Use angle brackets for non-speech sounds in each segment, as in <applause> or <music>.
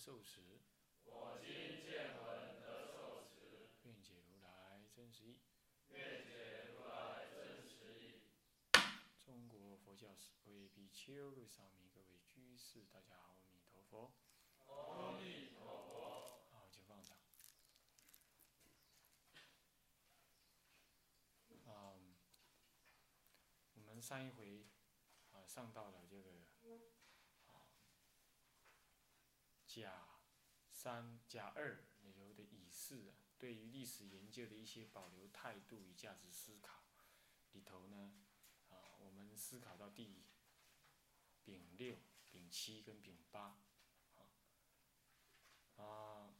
受持，我今见闻得受持。愿解如来真实义。中国佛教史各位比丘、各位沙弥、各位居士，大家好，阿弥陀佛。阿弥陀佛。好，请放掌。嗯，我们上一回啊上到了这个啊甲三甲二里头的乙巳啊，对于历史研究的一些保留态度与价值思考里头呢，啊，我们思考到第丙六、丙七跟丙八，啊，啊，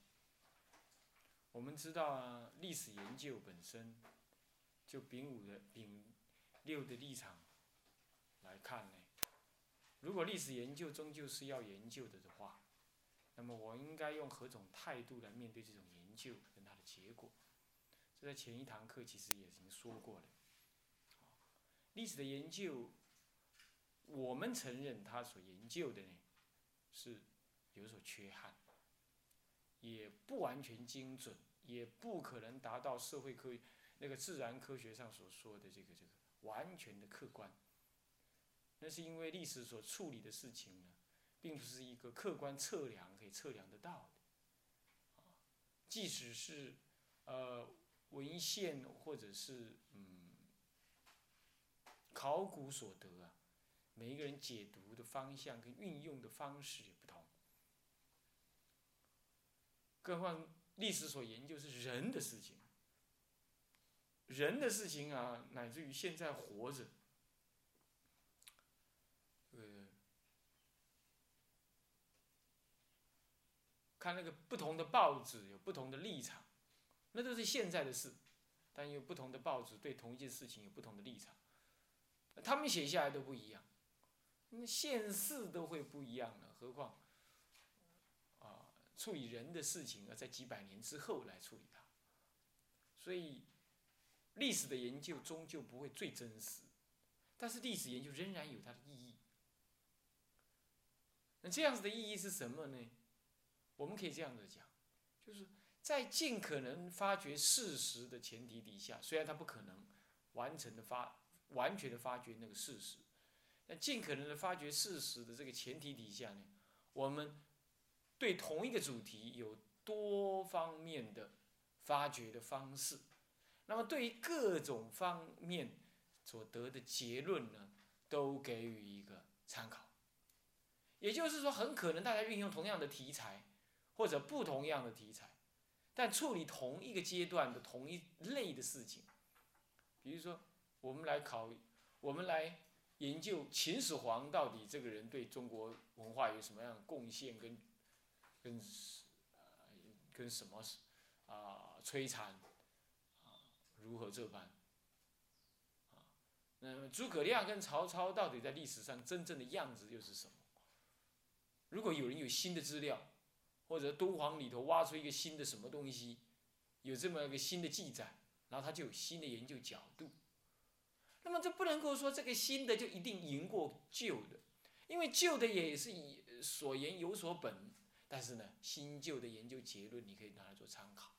我们知道啊，历史研究本身，就丙五的丙六的立场来看呢，如果历史研究终究是要研究的的话，那么我应该用何种态度来面对这种研究跟它的结果？这在前一堂课其实也已经说过了。历史的研究，我们承认他所研究的呢是有所缺憾，也不完全精准，也不可能达到社会科学那个自然科学上所说的这个这个完全的客观。那是因为历史所处理的事情呢，并不是一个客观测量可以测量得到的。即使是呃文献或者是嗯考古所得啊，每一个人解读的方向跟运用的方式也不同。更何况历史所研究是人的事情，人的事情啊，乃至于现在活着。呃，看那个不同的报纸有不同的立场，那都是现在的事，但有不同的报纸对同一件事情有不同的立场，他们写下来都不一样，那现世都会不一样了，何况啊处理人的事情啊，在几百年之后来处理它，所以历史的研究终究不会最真实，但是历史研究仍然有它的意义。那这样子的意义是什么呢？我们可以这样子讲，就是在尽可能发掘事实的前提底下，虽然它不可能完成的发完全的发掘那个事实，但尽可能的发掘事实的这个前提底下呢，我们对同一个主题有多方面的发掘的方式，那么对于各种方面所得的结论呢，都给予一个参考。也就是说，很可能大家运用同样的题材，或者不同样的题材，但处理同一个阶段的同一类的事情。比如说，我们来考，我们来研究秦始皇到底这个人对中国文化有什么样的贡献，跟跟跟什么啊摧残啊如何这般啊？那诸葛亮跟曹操到底在历史上真正的样子又是什么？如果有人有新的资料，或者敦煌里头挖出一个新的什么东西，有这么一个新的记载，然后他就有新的研究角度。那么这不能够说这个新的就一定赢过旧的，因为旧的也是以所言有所本，但是呢，新旧的研究结论你可以拿来做参考。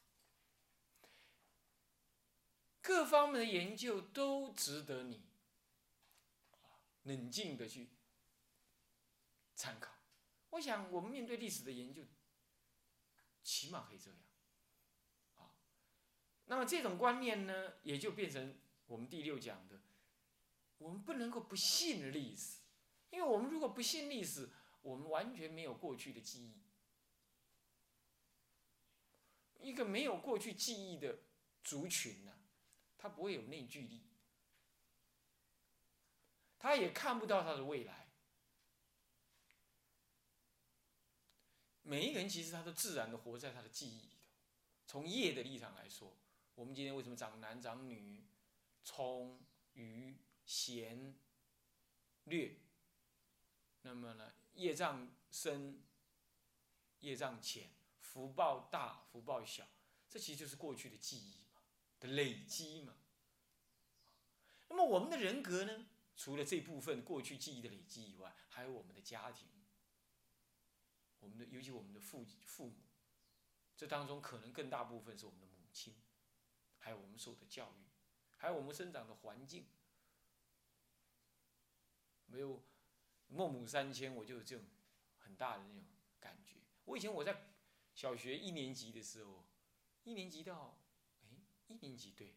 各方面的研究都值得你冷静的去参考。我想，我们面对历史的研究，起码可以这样，啊，那么这种观念呢，也就变成我们第六讲的，我们不能够不信历史，因为我们如果不信历史，我们完全没有过去的记忆，一个没有过去记忆的族群呢，他不会有内聚力，他也看不到他的未来。每一个人其实他都自然的活在他的记忆里头。从业的立场来说，我们今天为什么长男长女，聪愚贤劣？那么呢，业障深，业障浅，福报大，福报小，这其实就是过去的记忆嘛的累积嘛。那么我们的人格呢？除了这部分过去记忆的累积以外，还有我们的家庭，我们的尤其我们的父父母，这当中可能更大部分是我们的母亲，还有我们受的教育，还有我们生长的环境。没有孟母三迁，我就有这种很大的那种感觉。我以前我在小学一年级的时候，一年级到哎一年级对，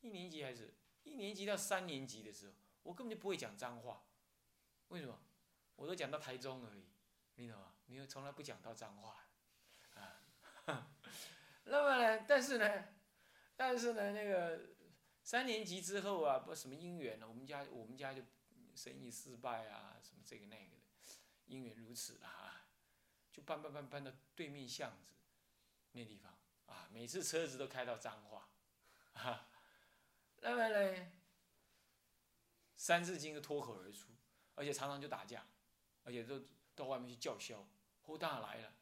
一年级还是一年级到三年级的时候。我根本就不会讲脏话，为什么？我都讲到台中而已，你懂吗？你又从来不讲到脏话，啊，<laughs> 那么呢？但是呢，但是呢，那个三年级之后啊，不什么姻缘呢？我们家我们家就生意失败啊，什么这个那个的，姻缘如此啊，就搬搬搬搬到对面巷子那地方啊，每次车子都开到脏话，啊，<laughs> 那么呢？三字经都脱口而出，而且常常就打架，而且都到外面去叫嚣，后大来了，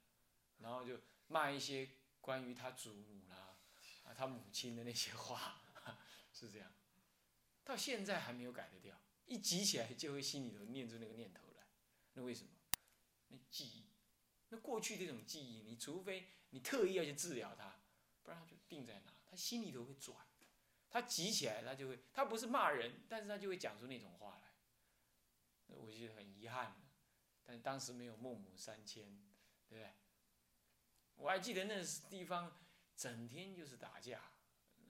然后就骂一些关于他祖母啦、啊他母亲的那些话，<laughs> 是这样，到现在还没有改得掉，一急起来就会心里头念出那个念头来，那为什么？那记忆，那过去这种记忆，你除非你特意要去治疗它，不然它就定在哪，他心里头会转。他急起来，他就会，他不是骂人，但是他就会讲出那种话来。我觉得很遗憾，但当时没有孟母三迁，对不对？我还记得那地方整天就是打架，嗯，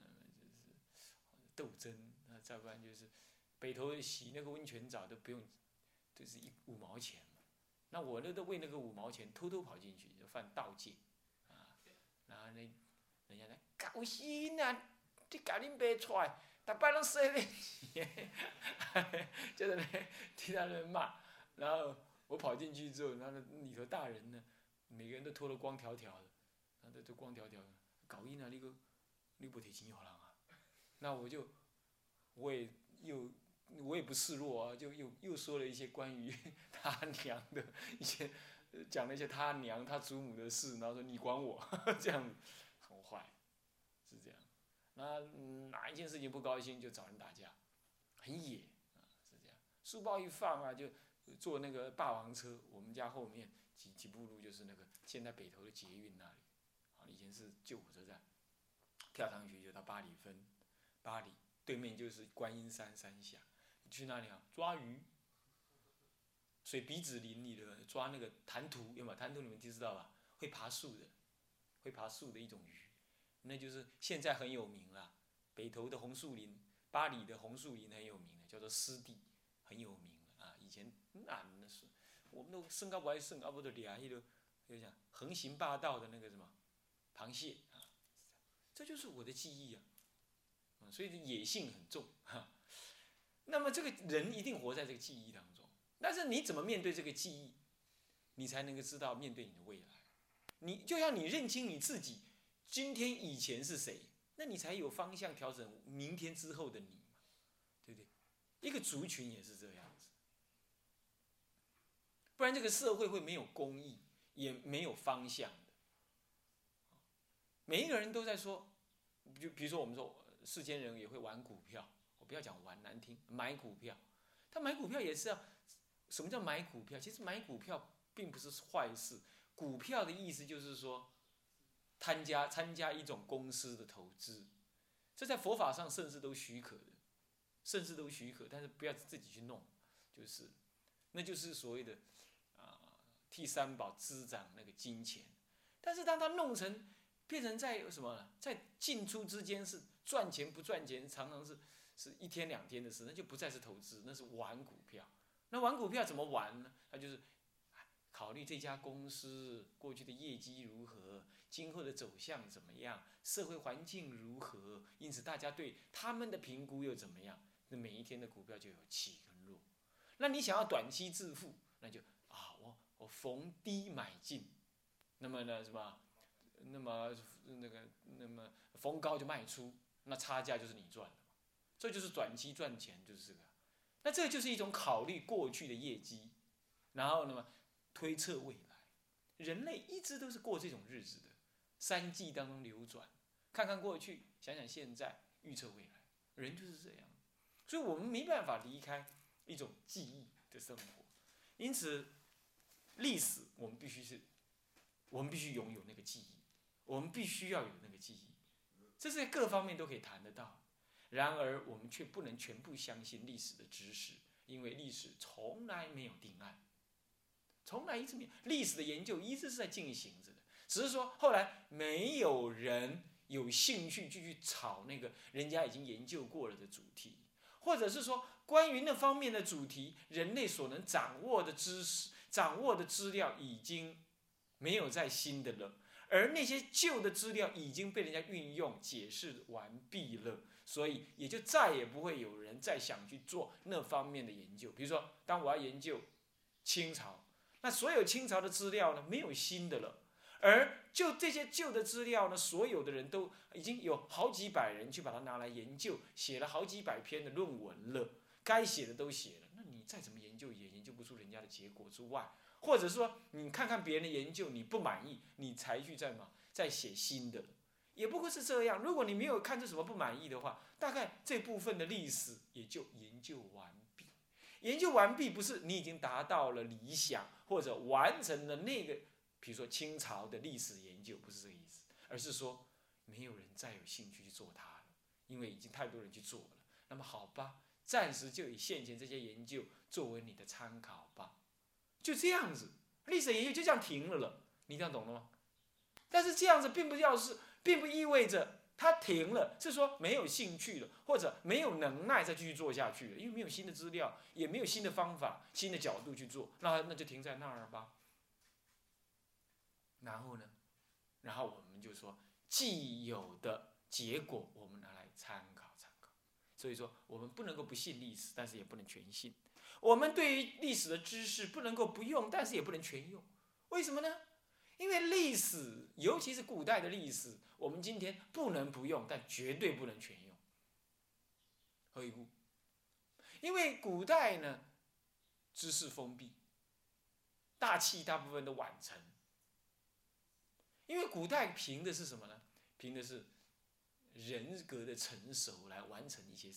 就是斗争，那再不然就是北头洗那个温泉澡都不用，就是一五毛钱嘛，那我那都为那个五毛钱偷偷跑进去就犯盗窃，啊，然后那人家来高兴啊。你家恁爸出来，逐摆拢洗脸，就在那替他人骂，然后我跑进去之后，然后里头大人呢，每个人都脱得光条条的，然后都光条条的，搞伊啊，你个你不提钱给人啊？那我就，我也又我也不示弱啊，就又又说了一些关于 <laughs> 他娘的一些，讲了一些他娘他祖母的事，然后说你管我 <laughs> 这样子。那哪一件事情不高兴就找人打架，很野啊，是这样。书包一放啊，就坐那个霸王车。我们家后面几几步路就是那个现在北头的捷运那里，啊，以前是旧火车站，跳上去就到八里分，八里对面就是观音山山下，去那里啊抓鱼，水鼻子林里的抓那个弹涂，有没有弹涂？你们就知道吧？会爬树的，会爬树的一种鱼。那就是现在很有名了，北投的红树林，巴里的红树林很有名的，叫做湿地，很有名。以前那那是，我们都身高不爱身高不都俩一个，就讲横行霸道的那个什么，螃蟹啊，这就是我的记忆啊，所以野性很重哈。那么这个人一定活在这个记忆当中，但是你怎么面对这个记忆，你才能够知道面对你的未来，你就像你认清你自己。今天以前是谁？那你才有方向调整明天之后的你嘛，对不对？一个族群也是这样，不然这个社会会没有公义，也没有方向的。每一个人都在说，就比如说我们说世间人也会玩股票，我不要讲玩难听，买股票。他买股票也是要，什么叫买股票？其实买股票并不是坏事，股票的意思就是说。参加参加一种公司的投资，这在佛法上甚至都许可的，甚至都许可，但是不要自己去弄，就是，那就是所谓的替三宝滋长那个金钱，但是当他弄成变成在什么在进出之间是赚钱不赚钱，常常是是一天两天的事，那就不再是投资，那是玩股票。那玩股票怎么玩呢？他就是考虑这家公司过去的业绩如何。今后的走向怎么样？社会环境如何？因此，大家对他们的评估又怎么样？那每一天的股票就有起跟落。那你想要短期致富，那就啊，我逢低买进，那么呢什么，那么那个那么逢高就卖出，那差价就是你赚的嘛，这就是短期赚钱就是这个，那这就是一种考虑过去的业绩，然后那么推测未来，人类一直都是过这种日子的，三季当中流转，看看过去，想想现在，预测未来，人就是这样，所以我们没办法离开一种记忆的生活，因此历史我们必须是。我们必须拥有那个记忆，我们必须要有那个记忆，这是各方面都可以谈得到。然而，我们却不能全部相信历史的知识，因为历史从来没有定案，从来一直没有。历史的研究一直是在进行着的，只是说后来没有人有兴趣继续炒那个人家已经研究过了的主题，或者是说关于那方面的主题，人类所能掌握的知识、掌握的资料已经。没有再新的了，而那些旧的资料已经被人家运用解释完毕了，所以也就再也不会有人再想去做那方面的研究。比如说，当我要研究清朝，那所有清朝的资料呢，没有新的了，而就这些旧的资料呢，所有的人都已经有好几百人去把它拿来研究，写了好几百篇的论文了，该写的都写了，再怎么研究也研究不出人家的结果之外。或者说，你看看别人的研究，你不满意，你才去再嘛再写新的，也不过是这样。如果你没有看出什么不满意的话，大概这部分的历史也就研究完毕。研究完毕不是你已经达到了理想或者完成了那个，比如说清朝的历史研究，不是这个意思，而是说没有人再有兴趣去做它了，因为已经太多人去做了。那么好吧，暂时就以现前这些研究作为你的参考吧。就这样子，历史研究就这样停了了，你这样懂了吗？但是这样子并不要是，并不意味着它停了，是说没有兴趣了，或者没有能耐再继续做下去了，因为没有新的资料，也没有新的方法、新的角度去做，那那就停在那儿吧。然后呢，然后我们就说既有的结果，我们拿来参考。所以说，我们不能够不信历史，但是也不能全信。我们对于历史的知识不能够不用，但是也不能全用，为什么呢？因为历史，尤其是古代的历史，我们今天不能不用，但绝对不能全用。何以故？因为古代呢，知识封闭，大气大部分都晚成。因为古代凭的是什么呢？凭的是人格的成熟来完成一些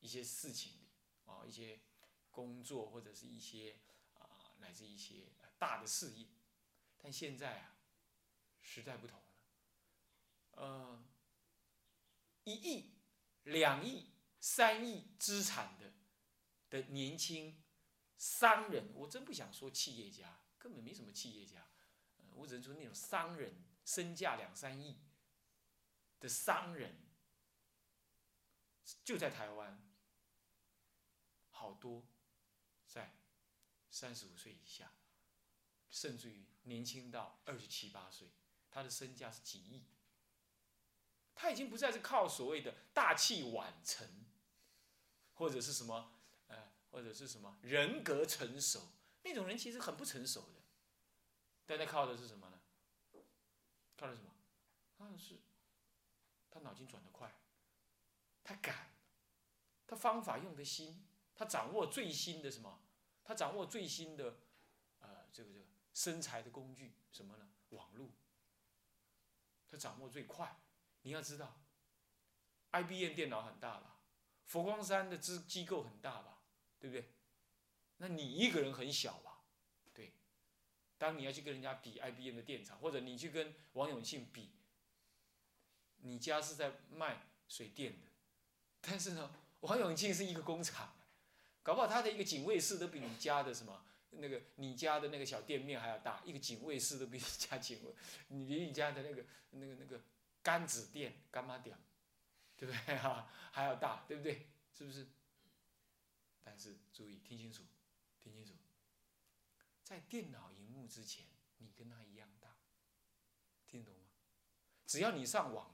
一些事情。啊，一些工作或者是一些啊，乃至一些大的事业，但现在啊，时代不同了。呃，一亿、两亿、三亿资产的的年轻商人，我真不想说企业家，根本没什么企业家，我只能说那种商人，身价两三亿的商人，就在台湾。好多在三十五岁以下，甚至于年轻到二十七八岁，他的身价是几亿。他已经不再是靠所谓的大器晚成，或者是什么，呃，或者是什么人格成熟那种人，其实很不成熟的。但他靠的是什么呢？靠的什么？靠的是他脑筋转得快，他敢，他方法用得新。他掌握最新的什么？他掌握最新的，呃，这个这个生财的工具什么呢？网络。他掌握最快。你要知道，IBM 电脑很大吧？佛光山的资机构很大吧？对不对？那你一个人很小吧？对。当你要去跟人家比 IBM 的电厂，或者你去跟王永庆比，你家是在卖水电的，但是呢，王永庆是一个工厂。搞不好他的一个警卫室都比你家的什么那个你家的那个小店面还要大，一个警卫室都比你家警卫，你比你家的那个那个那个干子店干妈店，<laughs> 对不对哈？还要大，对不对？是不是？但是注意听清楚，听清楚，在电脑荧幕之前，你跟他一样大，听懂吗？只要你上网，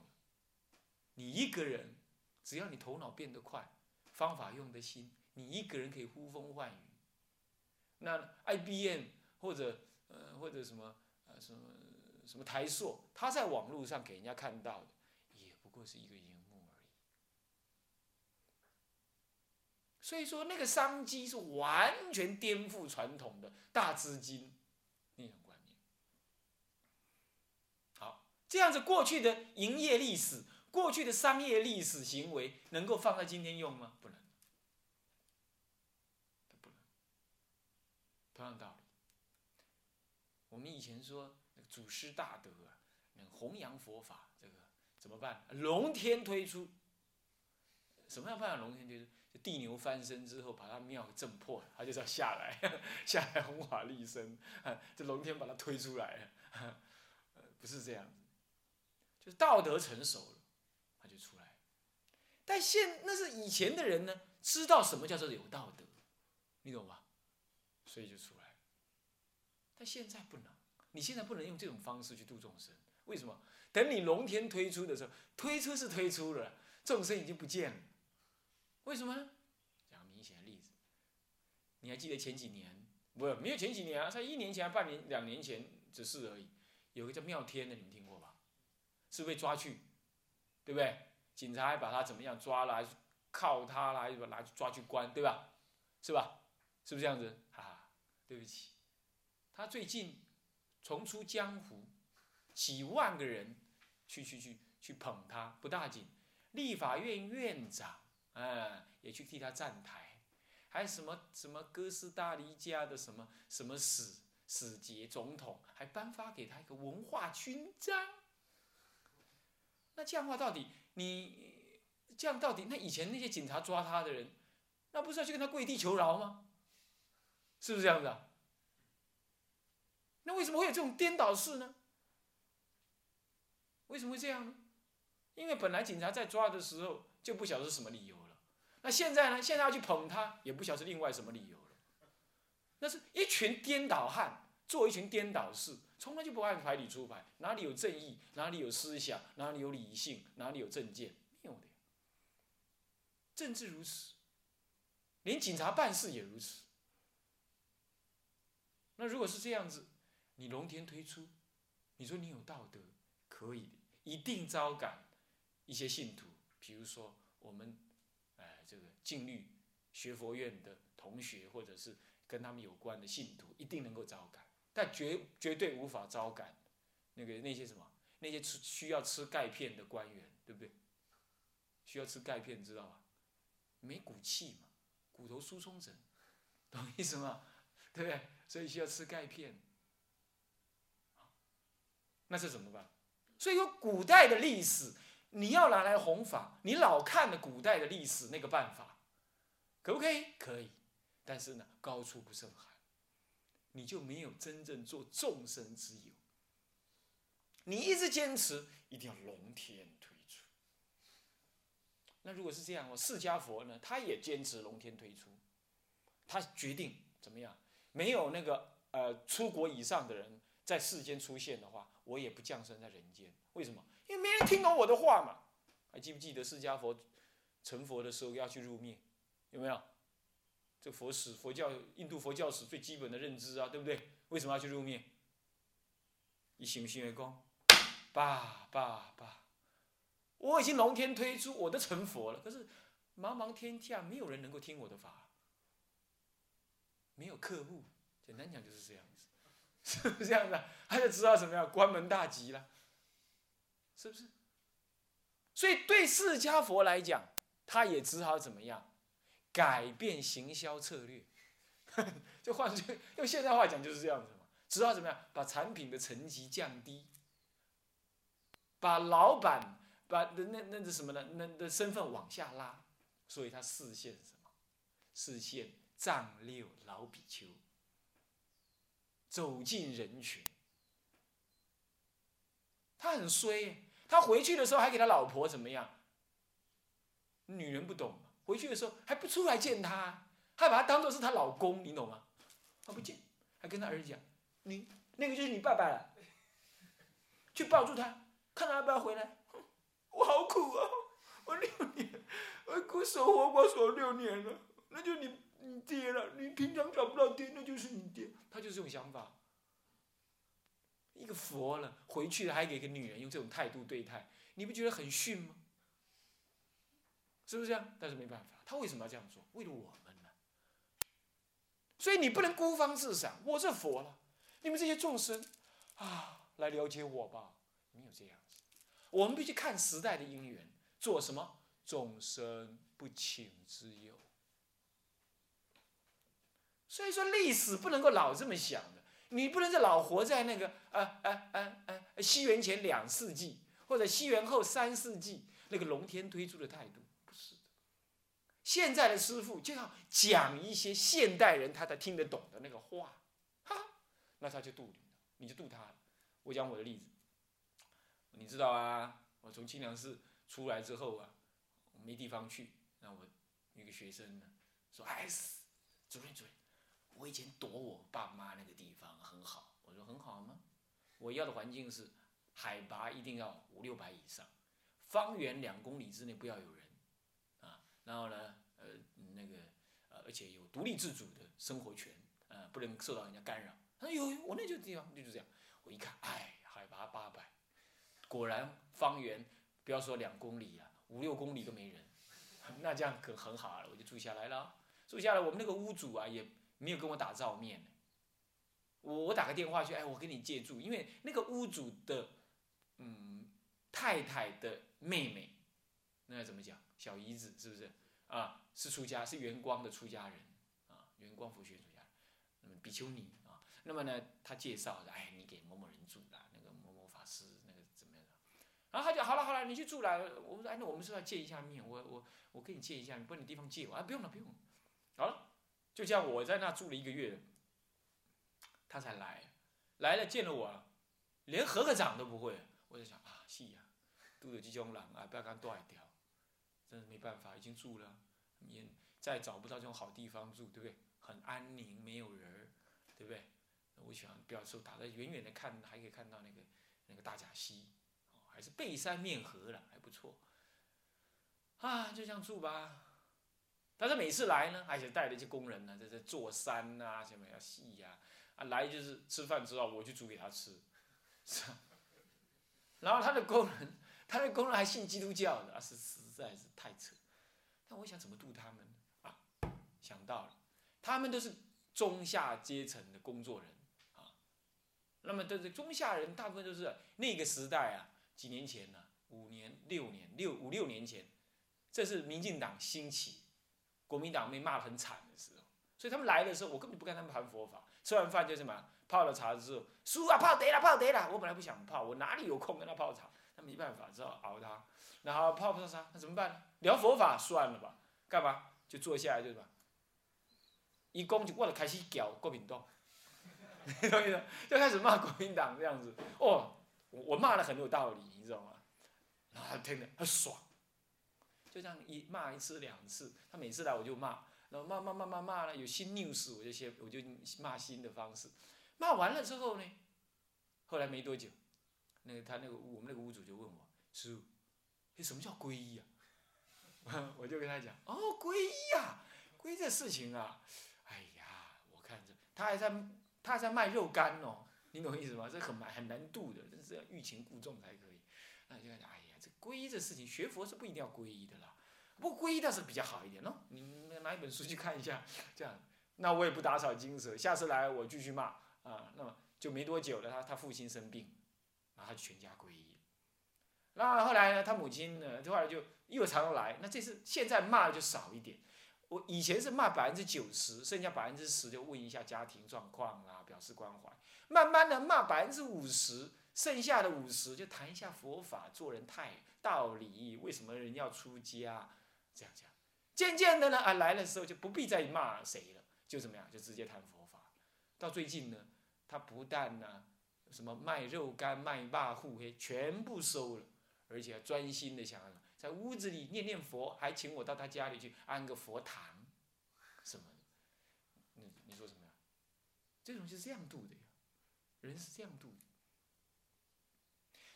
你一个人，只要你头脑变得快，方法用得新。你一个人可以呼风唤雨，那 IBM 或者呃或者什么呃什么什么台硕，他在网络上给人家看到的，也不过是一个荧幕而已。所以说，那个商机是完全颠覆传统的大资金那种观念。好，这样子过去的营业历史、过去的商业历史行为，能够放在今天用吗？不能，不能。同样道理，我们以前说那个祖师大德啊，弘扬佛法，这个怎么办？龙天推出，什么样办法？龙天推出？地牛翻身之后，把他庙给震破了，他就要下来，<laughs> 下来弘法立身，这龙天把他推出来了，不是这样子，就是道德成熟了，他就出来。但现那是以前的人呢，知道什么叫做有道德，你懂吧？所以就出来。但现在不能，你现在不能用这种方式去度众生，为什么？等你龙天推出的时候，推出是推出了，众生已经不见了。为什么呢？讲明显的例子，你还记得前几年？不，没有前几年啊，才一年前、半年、两年前只是而已。有个叫妙天的，你们听过吧？是被抓去，对不对？警察还把他怎么样抓了，还铐他了，还把拿去抓去关，对吧？是吧？是不是这样子？哈哈，对不起，他最近重出江湖，几万个人去去去去捧他，不大紧。立法院院长。嗯，也去替他站台，还有什么什么哥斯达黎加的什么什么使使节总统，还颁发给他一个文化勋章。那这样话到底，你这样到底，那以前那些警察抓他的人，那不是要去跟他跪地求饶吗？是不是这样子啊？那为什么会有这种颠倒事呢？为什么会这样呢？因为本来警察在抓的时候就不晓得是什么理由了。那现在呢？现在要去捧他，也不晓得是另外什么理由了。那是一群颠倒汉，做一群颠倒事，从来就不按牌理出牌。哪里有正义？哪里有思想？哪里有理性？哪里有正见？没有的。政治如此，连警察办事也如此。那如果是这样子，你龙天推出，你说你有道德，可以的，一定招感一些信徒，比如说我们呃。这个禁律学佛院的同学，或者是跟他们有关的信徒，一定能够招感，但绝绝对无法招感那个那些什么那些吃需要吃钙片的官员，对不对？需要吃钙片，知道吧？没骨气嘛，骨头疏松症，懂意思吗？<laughs> 对不对？所以需要吃钙片。那这怎么办？所以说古代的历史。你要拿来弘法，你老看的古代的历史那个办法，可不可以？可以，但是呢，高处不胜寒，你就没有真正做众生之友。你一直坚持一定要龙天推出，那如果是这样，我释迦佛呢，他也坚持龙天推出，他决定怎么样？没有那个呃出国以上的人在世间出现的话，我也不降生在人间。为什么？因为没人听懂我的话嘛，还记不记得释迦佛成佛的时候要去入灭，有没有？这佛史、佛教、印度佛教史最基本的认知啊，对不对？为什么要去入灭？一行星为公，爸爸爸，我已经龙天推出，我都成佛了，可是茫茫天下没有人能够听我的法，没有客户，简单讲就是这样子，是不是这样的？他就知道怎么样关门大吉了。是不是？所以对释迦佛来讲，他也只好怎么样，改变行销策略。<laughs> 就换句用现代话讲，就是这样子嘛。只好怎么样，把产品的层级降低，把老板把那那那是什么呢？那的身份往下拉。所以他视线什么？视线丈六老比丘，走进人群。他很衰。他回去的时候还给他老婆怎么样？女人不懂，回去的时候还不出来见他，还把他当做是他老公，你懂吗？他不见，还跟他儿子讲：“你那个就是你爸爸了。”去抱住他，看他要不要回来。我好苦啊！我六年，我苦守活寡守六年了，那就你你爹了。你平常找不到爹，那就是你爹。他就是这种想法。一个佛了，回去了还给一个女人用这种态度对待，你不觉得很逊吗？是不是这样？但是没办法，他为什么要这样做？为了我们呢？所以你不能孤芳自赏，我是佛了，你们这些众生啊，来了解我吧，没有这样。我们必须看时代的因缘，做什么？众生不请之忧。所以说，历史不能够老这么想的，你不能再老活在那个呃呃呃呃西元前两世纪或者西元后三世纪那个龙天推出的态度，现在的师傅就要讲一些现代人他才听得懂的那个话，哈，那他就渡你了，你就渡他了。我讲我的例子，你知道啊，我从清凉寺出来之后啊，没地方去，那我一个学生呢说：“哎，主任主任。”我以前躲我爸妈那个地方很好，我说很好吗？我要的环境是海拔一定要五六百以上，方圆两公里之内不要有人，啊，然后呢，那个呃，而且有独立自主的生活权，呃，不能受到人家干扰。他说有，我那就地方就是这样。我一看，哎，海拔八百，果然方圆不要说两公里啊，五六公里都没人，<laughs> 那这样可很好了，我就住下来了。住下来，我们那个屋主啊也。没有跟我打照面，我我打个电话去，哎，我跟你借住，因为那个屋主的，嗯，太太的妹妹，那怎么讲？小姨子是不是？啊，是出家，是圆光的出家人，啊，圆光佛学出家，那么，比丘尼啊。那么呢，他介绍的，哎，你给某某人住啦，那个某某法师，那个怎么样的？然后他就好了好了，你去住了。我说，哎，那我们是要见一下面，我我我跟你见一下，你不你地方借我，啊，不用了不用了，好了。就这样我在那住了一个月，他才来，来了见了我，连合个掌都不会。我就想啊，是呀，都有这种人啊，不要跟他断掉，真是没办法，已经住了，也再找不到这种好地方住，对不对？很安宁，没有人，对不对？我想表示打在远远的看，还可以看到那个那个大甲溪，还是背山面河了，还不错。啊，就这样住吧。但是每次来呢，而且带了一些工人呢，在这做山呐，什么要戏呀，啊来就是吃饭之后，我就煮给他吃，是 <laughs> 然后他的工人，他的工人还信基督教的，啊是实在是太扯。那我想怎么度他们啊？想到了，他们都是中下阶层的工作人啊。那么都是中下人，大部分都是那个时代啊，几年前呢，五年、六年、六五六年前，这是民进党兴起。国民党被骂得很惨的时候，所以他们来的时候，我根本不跟他们谈佛法。吃完饭就什么泡了茶之后，叔啊泡得了泡得了。我本来不想泡，我哪里有空跟他泡茶？没办法，只好熬他。然后泡泡茶，那怎么办？聊佛法算了吧。干嘛？就坐下来就什么？一攻就我就开始叫国民党，懂意思？就开始骂国民党这样子。哦，我骂的很有道理，你知道吗？然后他听得很爽。就这样一骂一次两次，他每次来我就骂，然后骂骂骂骂骂了，有新 news 我就先我就骂新的方式，骂完了之后呢，后来没多久，那个他那个我们那个屋主就问我师傅，什么叫皈依啊？<laughs> 我就跟他讲，哦皈依啊，皈依这事情啊，哎呀，我看着他还在他还在卖肉干哦，你懂意思吗？这很难很难度的，真是要欲擒故纵才可以，那就讲哎呀，这。皈依这事情，学佛是不一定要皈依的啦。不皈依倒是比较好一点喏。你拿一本书去看一下，这样，那我也不打草惊蛇。下次来我继续骂啊。那么就没多久了，他他父亲生病，然后他就全家皈依。那后来呢，他母亲呢，后来就又常来。那这次现在骂的就少一点。我以前是骂百分之九十，剩下百分之十就问一下家庭状况啊，表示关怀。慢慢的骂百分之五十。剩下的五十就谈一下佛法做人态道理，为什么人要出家？这样讲，渐渐的呢，啊来的时候就不必再骂谁了，就怎么样，就直接谈佛法。到最近呢，他不但呢，什么卖肉干、卖霸户黑全部收了，而且专心的想在屋子里念念佛，还请我到他家里去安个佛堂，什么？你你说什么呀？这种就是这样度的呀，人是这样度的。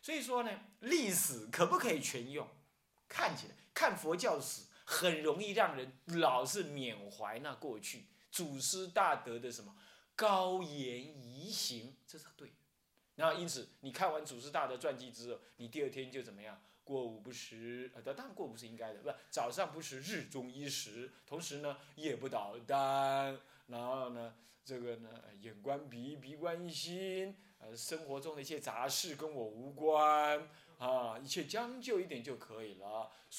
所以说呢，历史可不可以全用？看起来看佛教史很容易让人老是缅怀那过去祖师大德的什么高言遗行，这是对的。那因此，你看完祖师大的传记之后，你第二天就怎么样？过午不食，呃，当然过午是应该的，不，早上不食，日中一食，同时呢，夜不倒单，然后呢，这个呢，眼观鼻，鼻观心，呃，生活中的一些杂事跟我无关，啊，一切将就一点就可以了。